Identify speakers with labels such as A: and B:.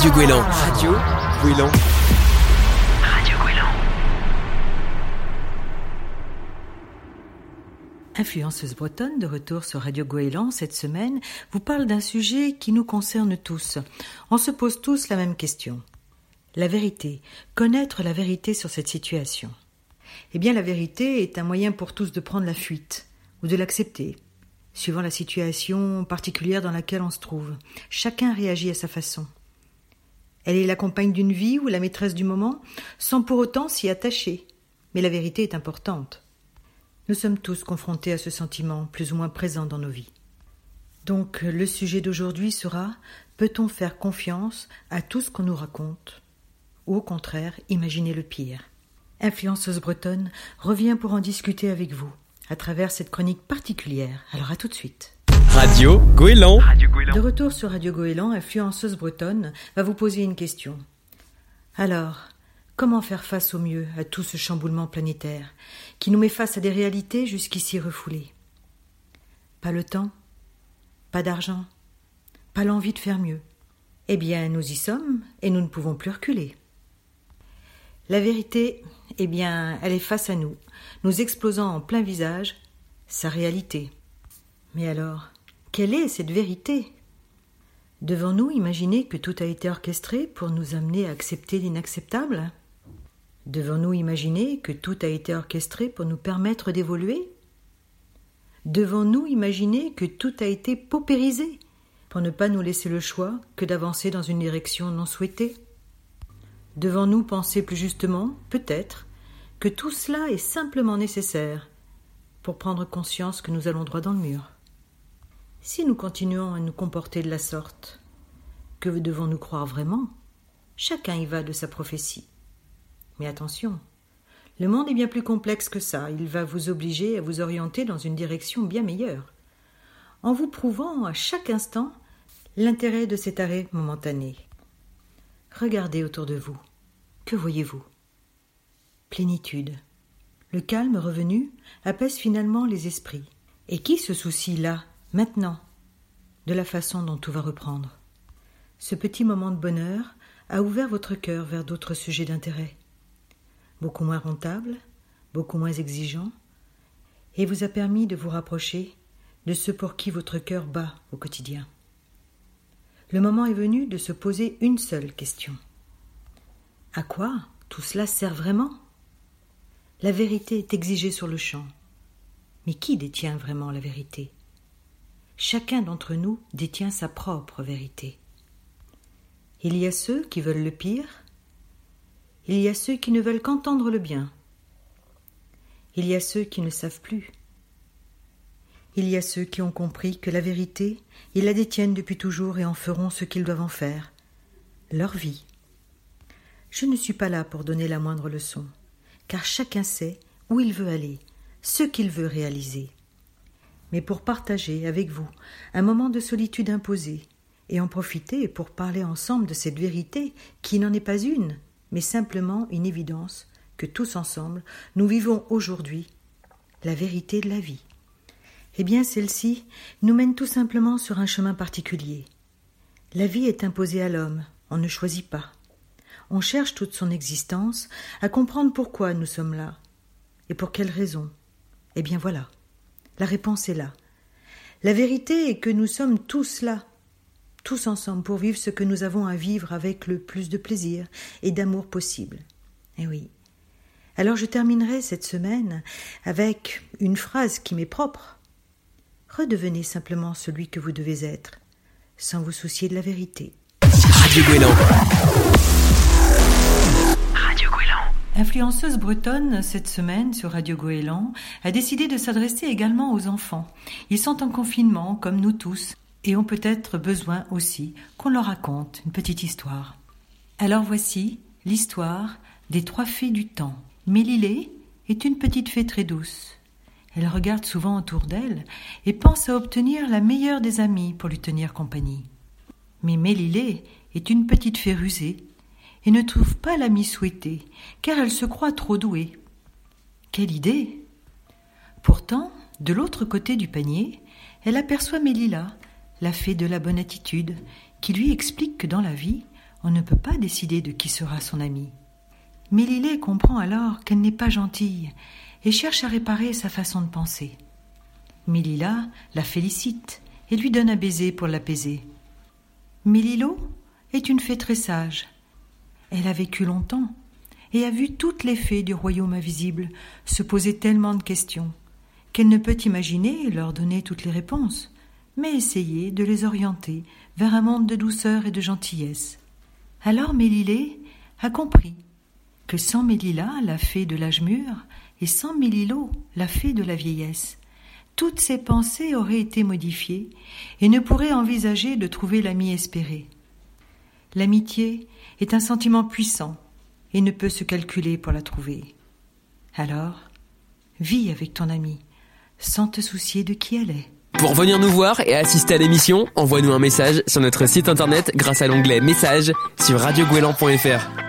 A: Radio Gouélan. Radio Gouélan.
B: Radio Gouélan.
C: Influenceuse bretonne de retour sur Radio Goéland cette semaine vous parle d'un sujet qui nous concerne tous. On se pose tous la même question. La vérité, connaître la vérité sur cette situation. Eh bien la vérité est un moyen pour tous de prendre la fuite ou de l'accepter, suivant la situation particulière dans laquelle on se trouve. Chacun réagit à sa façon. Elle est la compagne d'une vie ou la maîtresse du moment, sans pour autant s'y attacher. Mais la vérité est importante. Nous sommes tous confrontés à ce sentiment, plus ou moins présent dans nos vies. Donc le sujet d'aujourd'hui sera peut-on faire confiance à tout ce qu'on nous raconte? Ou au contraire, imaginer le pire? Influenceuse bretonne revient pour en discuter avec vous à travers cette chronique particulière. Alors à tout de suite.
A: Radio
C: De retour sur Radio Goéland, influenceuse bretonne va vous poser une question. Alors, comment faire face au mieux à tout ce chamboulement planétaire qui nous met face à des réalités jusqu'ici refoulées? Pas le temps, pas d'argent, pas l'envie de faire mieux. Eh bien, nous y sommes et nous ne pouvons plus reculer. La vérité, eh bien, elle est face à nous, nous explosant en plein visage sa réalité. Mais alors, quelle est cette vérité Devons-nous imaginer que tout a été orchestré pour nous amener à accepter l'inacceptable? Devons-nous imaginer que tout a été orchestré pour nous permettre d'évoluer? Devons-nous imaginer que tout a été paupérisé pour ne pas nous laisser le choix que d'avancer dans une direction non souhaitée? Devons-nous penser plus justement, peut-être, que tout cela est simplement nécessaire pour prendre conscience que nous allons droit dans le mur? Si nous continuons à nous comporter de la sorte, que devons-nous croire vraiment? Chacun y va de sa prophétie. Mais attention, le monde est bien plus complexe que ça, il va vous obliger à vous orienter dans une direction bien meilleure, en vous prouvant à chaque instant l'intérêt de cet arrêt momentané. Regardez autour de vous. Que voyez-vous? Plénitude. Le calme revenu apaise finalement les esprits. Et qui se soucie là, maintenant, de la façon dont tout va reprendre Ce petit moment de bonheur a ouvert votre cœur vers d'autres sujets d'intérêt, beaucoup moins rentables, beaucoup moins exigeants, et vous a permis de vous rapprocher de ceux pour qui votre cœur bat au quotidien. Le moment est venu de se poser une seule question. À quoi tout cela sert vraiment? La vérité est exigée sur le champ. Mais qui détient vraiment la vérité? Chacun d'entre nous détient sa propre vérité. Il y a ceux qui veulent le pire, il y a ceux qui ne veulent qu'entendre le bien, il y a ceux qui ne savent plus, il y a ceux qui ont compris que la vérité, ils la détiennent depuis toujours et en feront ce qu'ils doivent en faire, leur vie. Je ne suis pas là pour donner la moindre leçon, car chacun sait où il veut aller, ce qu'il veut réaliser. Mais pour partager avec vous un moment de solitude imposée, et en profiter pour parler ensemble de cette vérité qui n'en est pas une, mais simplement une évidence que tous ensemble nous vivons aujourd'hui, la vérité de la vie. Eh bien, celle-ci nous mène tout simplement sur un chemin particulier. La vie est imposée à l'homme, on ne choisit pas on cherche toute son existence à comprendre pourquoi nous sommes là et pour quelles raisons. Eh bien voilà, la réponse est là. La vérité est que nous sommes tous là, tous ensemble pour vivre ce que nous avons à vivre avec le plus de plaisir et d'amour possible. Eh oui. Alors je terminerai cette semaine avec une phrase qui m'est propre. Redevenez simplement celui que vous devez être, sans vous soucier de la vérité.
B: Gouélan.
C: Influenceuse bretonne, cette semaine sur Radio Goéland, a décidé de s'adresser également aux enfants. Ils sont en confinement, comme nous tous, et ont peut-être besoin aussi qu'on leur raconte une petite histoire. Alors voici l'histoire des trois fées du temps. Mélilée est une petite fée très douce. Elle regarde souvent autour d'elle et pense à obtenir la meilleure des amies pour lui tenir compagnie. Mais Mélilée est une petite fée rusée et ne trouve pas l'amie souhaitée, car elle se croit trop douée. Quelle idée Pourtant, de l'autre côté du panier, elle aperçoit Mélila, la fée de la bonne attitude, qui lui explique que dans la vie, on ne peut pas décider de qui sera son ami. Mélilée comprend alors qu'elle n'est pas gentille et cherche à réparer sa façon de penser. Mélila la félicite et lui donne un baiser pour l'apaiser. Mélilo est une fée très sage. Elle a vécu longtemps et a vu toutes les fées du royaume invisible se poser tellement de questions qu'elle ne peut imaginer leur donner toutes les réponses, mais essayer de les orienter vers un monde de douceur et de gentillesse. Alors Mélilée a compris que sans Mélila, la fée de l'âge mûr, et sans Mélilo, la fée de la vieillesse, toutes ses pensées auraient été modifiées et ne pourrait envisager de trouver l'ami espéré. L'amitié est un sentiment puissant et ne peut se calculer pour la trouver. Alors, vis avec ton ami, sans te soucier de qui elle est.
A: Pour venir nous voir et assister à l'émission, envoie-nous un message sur notre site internet grâce à l'onglet Messages sur radioguélan.fr.